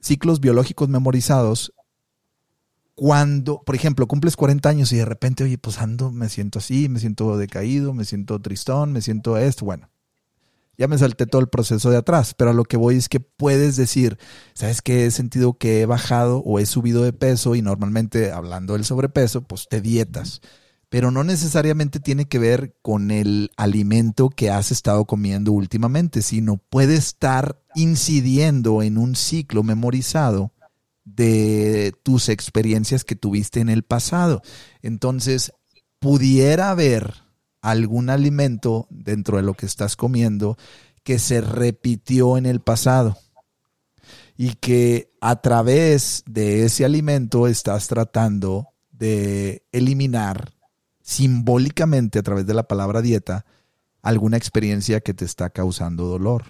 ciclos biológicos memorizados, cuando, por ejemplo, cumples 40 años y de repente, oye, pues ando, me siento así, me siento decaído, me siento tristón, me siento esto, bueno, ya me salté todo el proceso de atrás, pero a lo que voy es que puedes decir, ¿sabes qué? He sentido que he bajado o he subido de peso y normalmente hablando del sobrepeso, pues te dietas. Pero no necesariamente tiene que ver con el alimento que has estado comiendo últimamente, sino puede estar incidiendo en un ciclo memorizado de tus experiencias que tuviste en el pasado. Entonces, pudiera haber algún alimento dentro de lo que estás comiendo que se repitió en el pasado y que a través de ese alimento estás tratando de eliminar simbólicamente a través de la palabra dieta alguna experiencia que te está causando dolor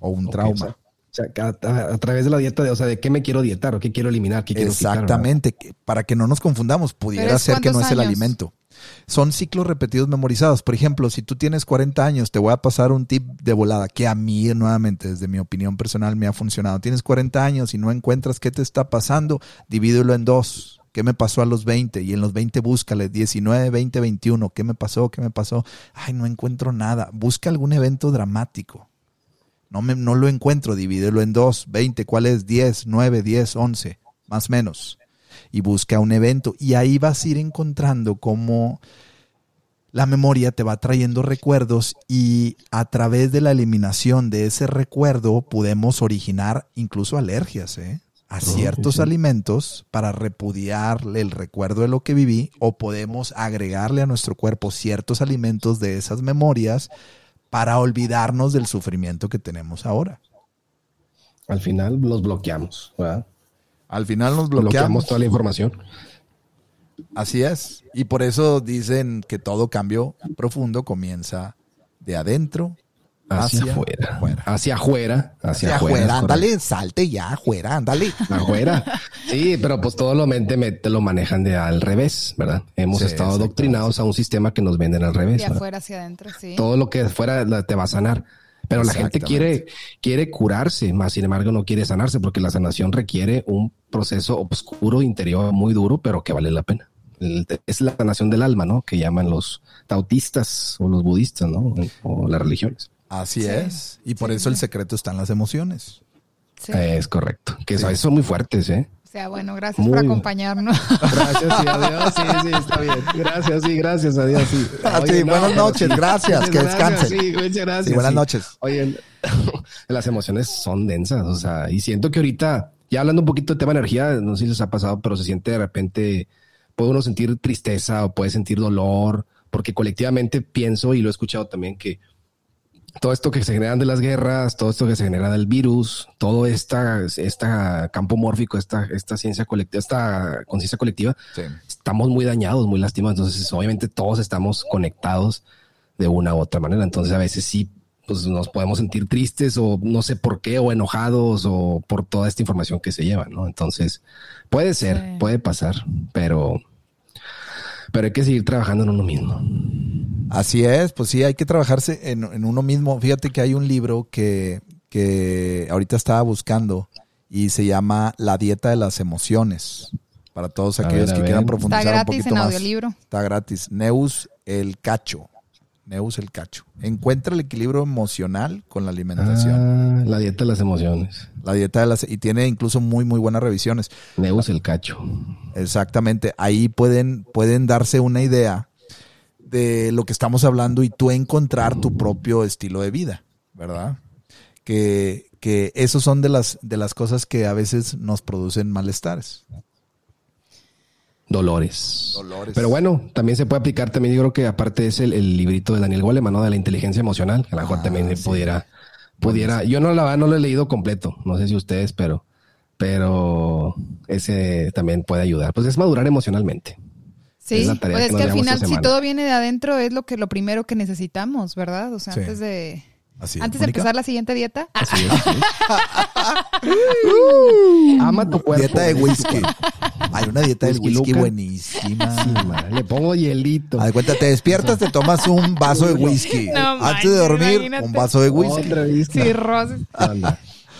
o un trauma. o sea, o sea, que a, a- a través de la dieta, de, o sea, de qué me quiero dietar o qué quiero eliminar, qué quiero. Exactamente, para que no nos confundamos, pudiera ¿Pero es ser que no es el alimento. Son ciclos repetidos memorizados. Por ejemplo, si tú tienes 40 años, te voy a pasar un tip de volada que a mí, nuevamente, desde mi opinión personal, me ha funcionado. Tienes 40 años y no encuentras qué te está pasando, divídelo en dos. ¿Qué me pasó a los 20? Y en los 20 búscale 19, 20, 21. ¿Qué me pasó? ¿Qué me pasó? Ay, no encuentro nada. Busca algún evento dramático. No, me, no lo encuentro, divídelo en dos, 20, ¿cuál es? 10, 9, 10, 11, más o menos. Y busca un evento. Y ahí vas a ir encontrando cómo la memoria te va trayendo recuerdos y a través de la eliminación de ese recuerdo podemos originar incluso alergias ¿eh? A ciertos alimentos para repudiarle el recuerdo de lo que viví o podemos agregarle a nuestro cuerpo ciertos alimentos de esas memorias para olvidarnos del sufrimiento que tenemos ahora. Al final los bloqueamos, ¿verdad? Al final nos bloqueamos. bloqueamos toda la información. Así es. Y por eso dicen que todo cambio profundo comienza de adentro hacia, afuera. Hacia afuera. Hacia, afuera. Ándale, salte ya, afuera, ándale. Afuera. Sí, pero pues todo lo mente te lo manejan de al revés, ¿verdad? Hemos estado adoctrinados a un sistema que nos venden al revés. De afuera hacia adentro, sí. Todo lo que afuera te va a sanar. Pero la gente quiere, quiere curarse, más sin embargo no quiere sanarse porque la sanación requiere un proceso oscuro interior muy duro, pero que vale la pena. Es la sanación del alma, ¿no? Que llaman los tautistas o los budistas, ¿no? O las religiones. Así es. Y por eso el secreto está en las emociones. Es correcto. Que eso, son muy fuertes, ¿eh? O sea, bueno, gracias por acompañarnos. Gracias, sí, adiós. Sí, sí, está bien. Gracias, sí, gracias, adiós. Sí, ah, buenas noches, gracias, que descansen. Sí, muchas gracias. buenas noches. Oye, las emociones son densas, o sea, y siento que ahorita, ya hablando un poquito de tema de energía, no sé si les ha pasado, pero se siente de repente, puede uno sentir tristeza o puede sentir dolor, porque colectivamente pienso y lo he escuchado también que todo esto que se genera de las guerras, todo esto que se genera del virus, todo esta, esta campo mórfico, esta, esta ciencia colectiva, esta conciencia colectiva, estamos muy dañados, muy lastimados. Entonces, obviamente todos estamos conectados de una u otra manera. Entonces, a veces sí, pues nos podemos sentir tristes o no sé por qué, o enojados o por toda esta información que se lleva, ¿no? Entonces, puede ser, puede pasar, pero, pero hay que seguir trabajando en uno mismo. Así es, pues sí, hay que trabajarse en, uno mismo. Fíjate que hay un libro que, que ahorita estaba buscando y se llama La dieta de las emociones. Para todos aquellos que quieran profundizar Está gratis en audiolibro. Está gratis. Neus el Cacho. Neus el Cacho. Encuentra el equilibrio emocional con la alimentación. Ah, la dieta de las emociones. La dieta de las y tiene incluso muy muy buenas revisiones. Neus el Cacho. Exactamente. Ahí pueden pueden darse una idea de lo que estamos hablando y tú encontrar tu propio estilo de vida, ¿verdad? Que, que esos son de las, de las cosas que a veces nos producen malestares. Dolores. Dolores. Pero bueno, también se puede aplicar, también yo creo que aparte es el, el librito de Daniel Goleman, ¿no? De la inteligencia emocional, a lo mejor ah, también pudiera, pudiera, yo no la no lo he leído completo, no sé si ustedes, pero, pero ese también puede ayudar. Pues es madurar emocionalmente. Sí, pues es que, al final, si todo viene de adentro, es lo que lo primero que necesitamos, ¿verdad? O sea, antes de. antes de empezar la siguiente dieta. Así es. Ama tu cuerpo. Dieta de whisky. Hay una dieta de whisky buenísima. Le pongo hielito. A cuenta, te despiertas, te tomas un vaso de whisky. antes de dormir, un vaso de whisky. Sí, Rosy.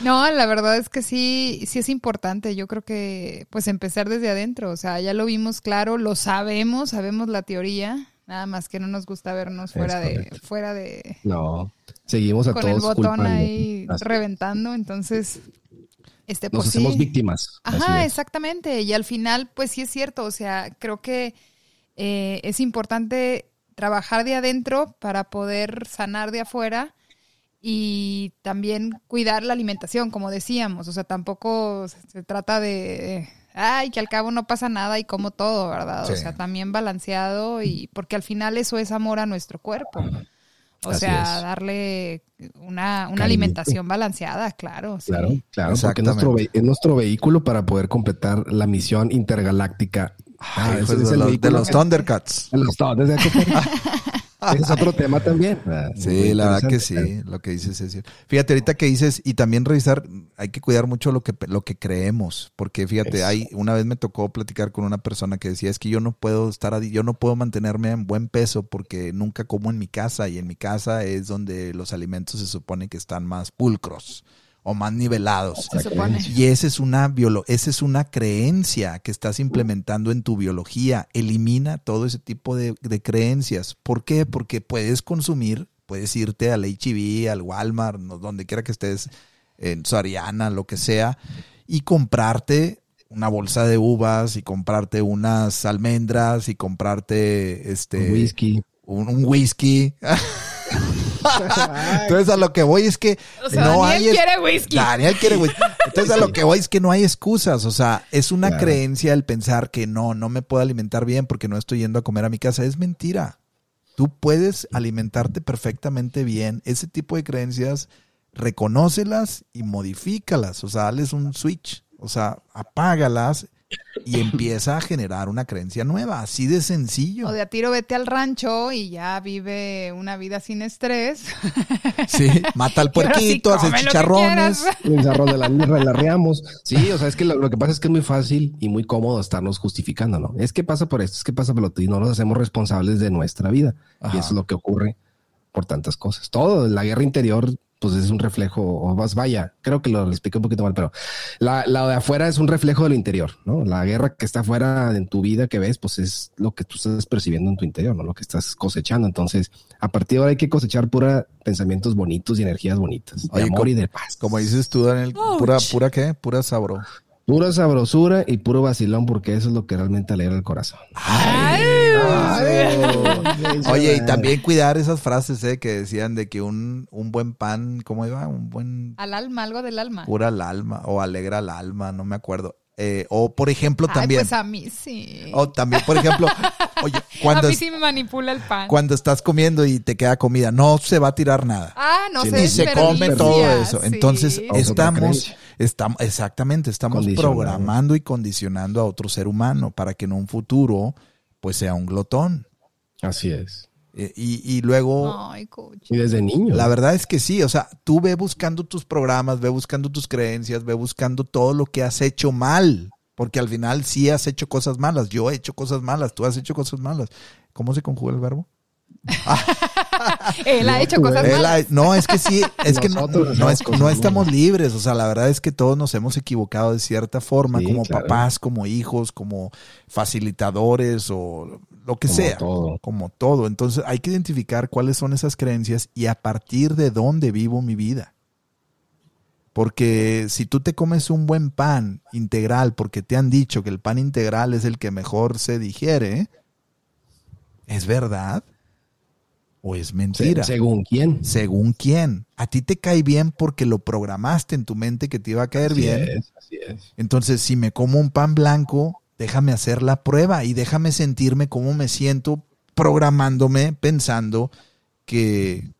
No, la verdad es que sí, sí es importante. Yo creo que pues empezar desde adentro. O sea, ya lo vimos claro, lo sabemos, sabemos la teoría. Nada más que no nos gusta vernos fuera de, fuera de. No, seguimos a con todos el botón ahí reventando. Entonces, este, pues, nos hacemos víctimas. Ajá, exactamente. Y al final, pues sí es cierto. O sea, creo que eh, es importante trabajar de adentro para poder sanar de afuera y también cuidar la alimentación, como decíamos, o sea, tampoco se trata de, ay, que al cabo no pasa nada y como todo, ¿verdad? O sea, también balanceado y porque al final eso es amor a nuestro cuerpo. O sea, darle una, una alimentación balanceada, claro. Claro, claro, porque es nuestro, es nuestro vehículo para poder completar la misión intergaláctica. Ah, es, el de, de los Thundercats. De los Thundercats. Es otro tema también. Ah, sí, la verdad que sí, lo que dices es cierto. Fíjate, ahorita que dices, y también revisar, hay que cuidar mucho lo que, lo que creemos, porque fíjate, hay, una vez me tocó platicar con una persona que decía, es que yo no puedo estar, yo no puedo mantenerme en buen peso porque nunca como en mi casa, y en mi casa es donde los alimentos se supone que están más pulcros o más nivelados. Y esa es una esa es una creencia que estás implementando en tu biología. Elimina todo ese tipo de, creencias. ¿Por qué? Porque puedes consumir puedes irte al HB, al Walmart, no- donde quiera que estés, en Soriana, lo que sea, y comprarte una bolsa de uvas y comprarte unas almendras y comprarte este Whisky. un, un whisky. Entonces a lo que voy es que O sea, no Daniel hay quiere whisky. Daniel quiere whisky. Entonces a lo que voy es que no hay excusas, o sea, es una Claro. creencia el pensar que no, no me puedo alimentar bien porque no estoy yendo a comer a mi casa, es mentira. Tú puedes alimentarte perfectamente bien. Ese tipo de creencias reconócelas y modifícalas, o sea, dales un switch, o sea, apágalas y empieza a generar una creencia nueva, así de sencillo. O de a tiro vete al rancho y ya vive una vida sin estrés. Sí, mata al sí puerquito, hace chicharrones. Un zarro de la relareamos. Sí, o sea, es que lo, lo que pasa es que es muy fácil y muy cómodo estarnos justificando, ¿no? Es que pasa por esto, es que pasa por lo otro, y no nos hacemos responsables de nuestra vida. Ajá. Y eso es lo que ocurre por tantas cosas. Todo, la guerra interior, pues es un reflejo, o más vaya, creo que lo expliqué un poquito mal, pero la, la de afuera es un reflejo de lo interior, ¿no? La guerra que está afuera en tu vida que ves, pues es lo que tú estás percibiendo en tu interior, ¿no? Lo que estás cosechando. Entonces, a partir de ahora hay que cosechar pura pensamientos bonitos y energías bonitas, de Oye, amor como- y de paz. Como dices tú, Daniel, pura, pura qué, pura sabro. Pura sabrosura y puro vacilón, porque eso es lo que realmente alegra el corazón. Oye, y también cuidar esas frases eh, que decían de que un, un buen pan, ¿cómo iba? Un buen Al alma, algo del alma. cura al alma o alegra al alma, no me acuerdo. Eh, o por ejemplo Ay, también, pues a mí sí. o también por ejemplo, oye, cuando, a mí sí me manipula el pan. cuando estás comiendo y te queda comida, no se va a tirar nada. Ah, no Sí, se y se come todo eso. sí. Entonces, estamos, estamos, exactamente, estamos programando y condicionando a otro ser humano para que en un futuro, pues sea un glotón. Así es. Eh, Y, y luego, Ay. Y desde niño. la verdad es que sí, o sea, tú ve buscando tus programas, ve buscando tus creencias, ve buscando todo lo que has hecho mal, porque al final sí has hecho cosas malas, yo he hecho cosas malas, tú has hecho cosas malas. ¿Cómo se conjuga el verbo? Él ha hecho cosas malas. ha- no, es que sí, es que no, es- estamos libres, o sea, la verdad es que todos nos hemos equivocado de cierta forma, Sí, como claro. papás, como hijos, como facilitadores o lo que Como sea, todo. como todo. Entonces hay que identificar cuáles son esas creencias y a partir de dónde vivo mi vida. Porque si tú te comes un buen pan integral, porque te han dicho que el pan integral es el que mejor se digiere, ¿es verdad? ¿O es Se- mentira? según quién. Según quién. A ti te cae bien porque lo programaste en tu mente que te iba a caer Así bien. es, así es. Entonces, si me como un pan blanco, déjame hacer la prueba y déjame sentirme cómo me siento programándome, pensando que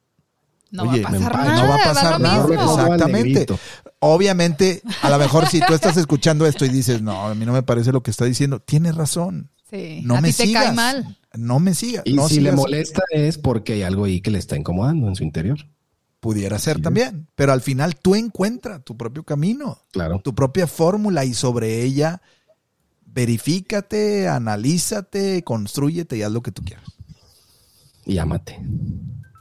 No Oye, va a pasar nada. no va a pasar nada. Como Exactamente. obviamente, a lo mejor si tú estás escuchando esto y dices, no, a mí no me parece lo que está diciendo, tienes razón. Sí. No a me ti te sigas. cae mal. No me sigas. Y no si le molesta es porque hay algo ahí que le está incomodando en su interior. Pudiera ser Sí. también. Pero al final tú encuentras tu propio camino. Claro. tu propia fórmula y sobre ella verifícate, analízate, construyete y haz lo que tú quieras. Y ámate.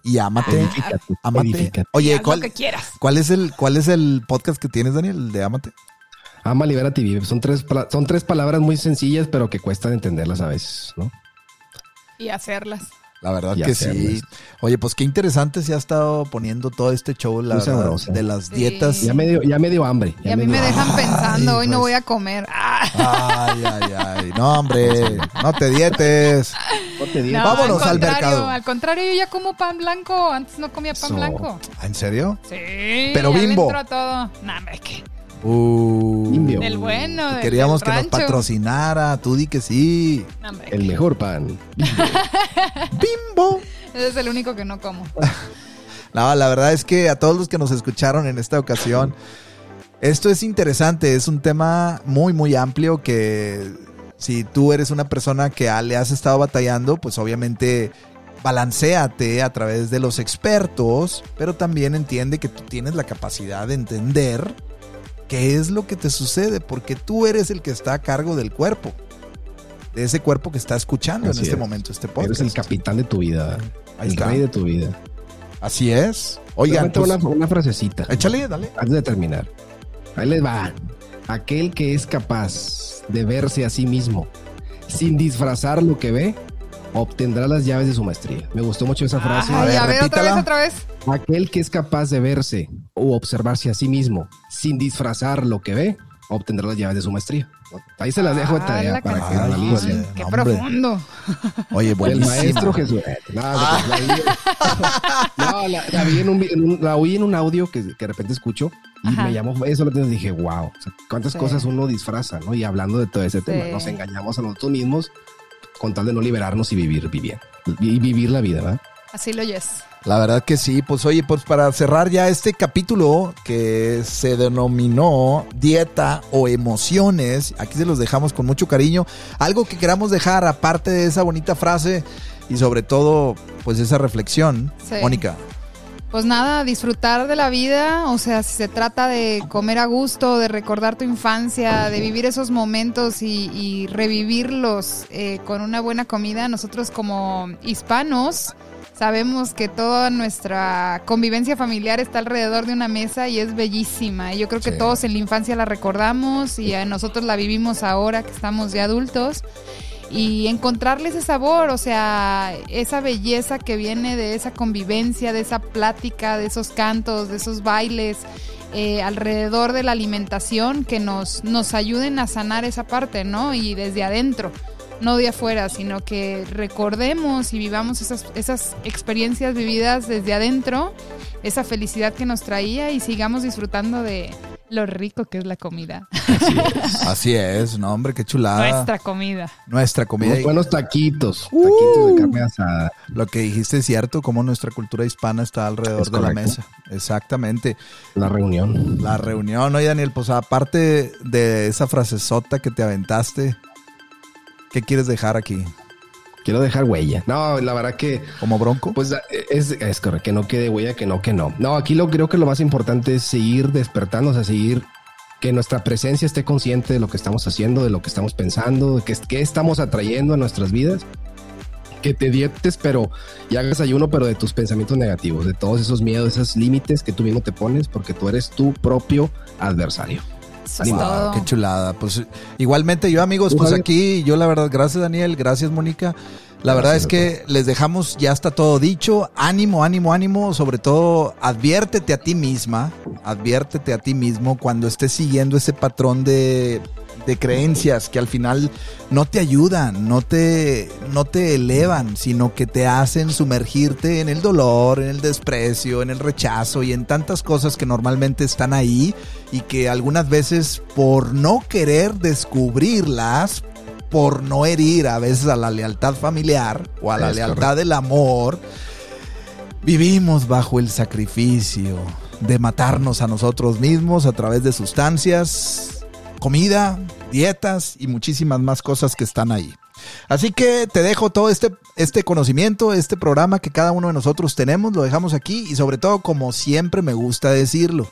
Y ámate. Edifícate. Ámate. edifícate. Oye, Haz lo ¿cuál, que quieras. cuál es el, ¿cuál es el podcast que tienes, Daniel? El de Ámate. Ama, libérate y vive. Son tres, son tres palabras muy sencillas, pero que cuestan entenderlas a veces, ¿no? Y hacerlas. La verdad Y que sí. Oye, pues qué interesante se ha estado poniendo todo este show, la verdad, de las Sí. dietas. Ya me dio, ya me dio hambre. Y a mí me dejan hambre. pensando, hoy no pues. voy a comer. Ah, Ay, ay, ay. No, hombre, no te dietes. No te no, digas. Vámonos al al contrario, mercado. Al contrario, yo ya como pan blanco. Antes no comía pan blanco. ¿En serio? Sí. Pero ya le Bimbo. a todo. No, hombre, ¿qué? Uh, Indio. Del bueno, del, Queríamos del que nos patrocinara. Tú di que sí. Hombre, El mejor pan. Bimbo. Ese es el único que no como. No, la verdad es que a todos los que nos escucharon en esta ocasión, esto es interesante, es un tema muy, muy amplio que si tú eres una persona que ah, le has estado batallando, pues obviamente balanceate a través de los expertos, pero también entiende que tú tienes la capacidad de entender qué es lo que te sucede, porque tú eres el que está a cargo del cuerpo, de ese cuerpo que está escuchando Así en este es. momento este Eres podcast. el capitán de tu vida. Ahí el está. rey de tu vida. Así es. Oigan, pues, una, una frasecita. échale, dale. Antes de terminar. Ahí les va. Aquel que es capaz de verse a sí mismo sin disfrazar lo que ve, obtendrá las llaves de su maestría. Me gustó mucho esa frase. Ay, a ver, otra vez, otra vez. Aquel que es capaz de verse o observarse a sí mismo sin disfrazar lo que ve, obtendrá las llaves de su maestría. Ahí se las dejo de Ah, tarea la para que canción. analicen. Qué Hombre. profundo. Oye, El buenísimo. maestro Jesús. eh, No, la, vi, no, la- la vi en un, vi- en un- la oí en un audio que, que de repente escucho y Ajá. me llamó eso. Lo dije, wow, o sea, cuántas Sí. cosas uno disfraza, ¿no? Y hablando de todo ese tema, Sí. nos engañamos a nosotros mismos con tal de no liberarnos y vivir, vivir, y vivir la vida, ¿verdad? Así lo oyes. La verdad que sí, pues oye, pues para cerrar ya este capítulo que se denominó dieta o emociones, aquí se los dejamos con mucho cariño. Algo que queramos dejar aparte de esa bonita frase y sobre todo pues esa reflexión, Sí. Mónica. Pues nada, disfrutar de la vida, o sea, si se trata de comer a gusto, de recordar tu infancia, de vivir esos momentos y, y revivirlos eh, con una buena comida, nosotros como hispanos sabemos que toda nuestra convivencia familiar está alrededor de una mesa y es bellísima. Y yo creo que Sí. todos en la infancia la recordamos y a nosotros la vivimos ahora que estamos ya adultos y encontrarle ese sabor, o sea, esa belleza que viene de esa convivencia, de esa plática, de esos cantos, de esos bailes eh, alrededor de la alimentación que nos, nos ayuden a sanar esa parte, ¿no? Y desde adentro, no de afuera, sino que recordemos y vivamos esas, esas experiencias vividas desde adentro, esa felicidad que nos traía y sigamos disfrutando de lo rico que es la comida, Así es, no hombre, qué chulada. nuestra comida. Nuestra comida. Unos buenos taquitos, taquitos de carne asada. lo que dijiste es cierto, como nuestra cultura hispana está alrededor Es de la mesa. Exactamente. La reunión. La reunión, oye Daniel, pues aparte de esa frasezota que te aventaste, ¿qué quieres dejar aquí? Quiero dejar huella. No, la verdad que ¿Como bronco? Pues es, es correcto, que no quede huella, que no, que no. No, aquí lo creo que lo más importante es seguir despertando, o sea, seguir que nuestra presencia esté consciente de lo que estamos haciendo, de lo que estamos pensando, de qué, qué estamos atrayendo a nuestras vidas. Que te dietes, pero y hagas ayuno, pero de tus pensamientos negativos, de todos esos miedos, esos límites que tú mismo te pones, porque tú eres tu propio adversario. Eso es todo. qué chulada. Pues igualmente yo amigos, ¿Tú, pues Javier? aquí yo la verdad, gracias Daniel, gracias Mónica. La verdad Gracias es que les dejamos, ya está todo dicho. Ánimo, ánimo, ánimo. Sobre todo, adviértete a ti misma, adviértete a ti mismo cuando estés siguiendo ese patrón de, de creencias que al final no te ayudan, no te, no te elevan, sino que te hacen sumergirte en el dolor, en el desprecio, en el rechazo y en tantas cosas que normalmente están ahí y que algunas veces por no querer descubrirlas, por no herir a veces a la lealtad familiar o a la Es lealtad correcto. del amor, vivimos bajo el sacrificio de matarnos a nosotros mismos a través de sustancias, comida, dietas y muchísimas más cosas que están ahí. Así que te dejo todo este, este conocimiento, este programa que cada uno de nosotros tenemos, lo dejamos aquí y sobre todo como siempre me gusta decirlo,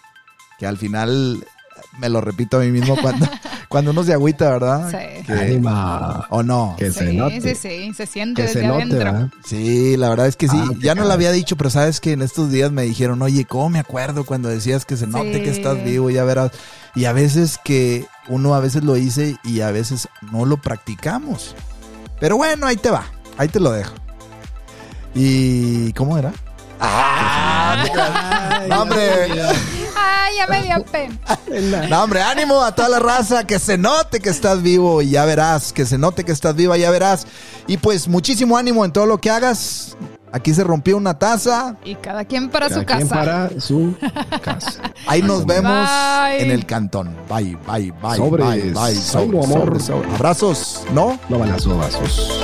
que al final me lo repito a mí mismo cuando, cuando uno se agüita, ¿verdad? Sí. Que- Ánima. ¿O no? Que se sí, note. sí, sí, se siente Que desde se note, adentro. ¿verdad? Sí, la verdad es que sí. Ah, ya no lo había dicho, pero sabes que en estos días me dijeron, oye, ¿cómo me acuerdo cuando decías que se note Sí. que estás vivo? Ya verás. Y a veces que uno a veces lo dice y a veces no lo practicamos. Pero bueno, ahí te va. Ahí te lo dejo. ¿Y cómo era? ¡Ah! No, hombre. Vaya media pena. No, hombre, ánimo a toda la raza, que se note que estás vivo y ya verás, que se note que estás viva, ya verás. Y pues muchísimo ánimo en todo lo que hagas. Aquí se rompió una taza. Y cada quien para cada su quien casa. para su casa. Ahí nos vemos en el cantón. Bye, bye, bye. Sobres. Sobre, amor. Sobre, sobre. Abrazos, ¿no? No balazos, balazos.